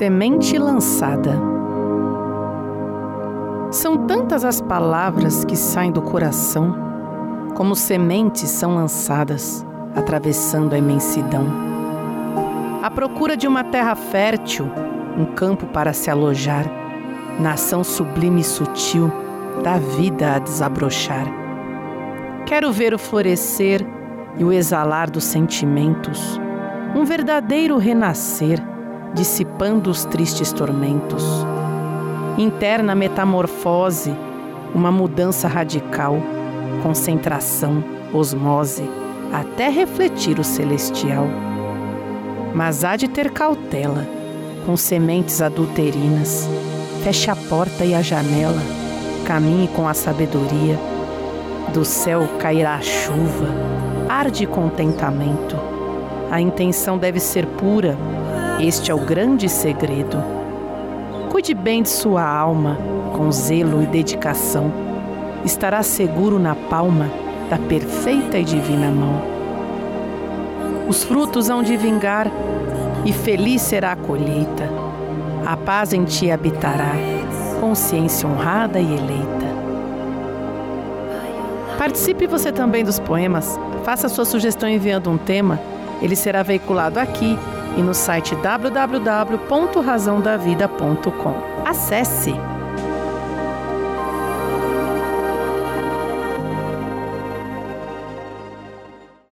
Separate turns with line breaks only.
Semente lançada. São tantas as palavras que saem do coração, como sementes são lançadas, atravessando a imensidão. À procura de uma terra fértil, um campo para se alojar, nação sublime e sutil da vida a desabrochar. Quero ver o florescer e o exalar dos sentimentos, um verdadeiro renascer, dissipando os tristes tormentos. Interna metamorfose, uma mudança radical, concentração, osmose, até refletir o celestial. Mas há de ter cautela, com sementes adulterinas. Feche a porta e a janela, caminhe com a sabedoria. Do céu cairá a chuva, arde contentamento. A intenção deve ser pura, este é o grande segredo. Cuide bem de sua alma, com zelo e dedicação. Estará seguro na palma da perfeita e divina mão. Os frutos hão de vingar, e feliz será a colheita. A paz em ti habitará, consciência honrada e eleita. Participe você também dos poemas. Faça sua sugestão enviando um tema. Ele será veiculado aqui e no site www.razãodavida.com. Acesse!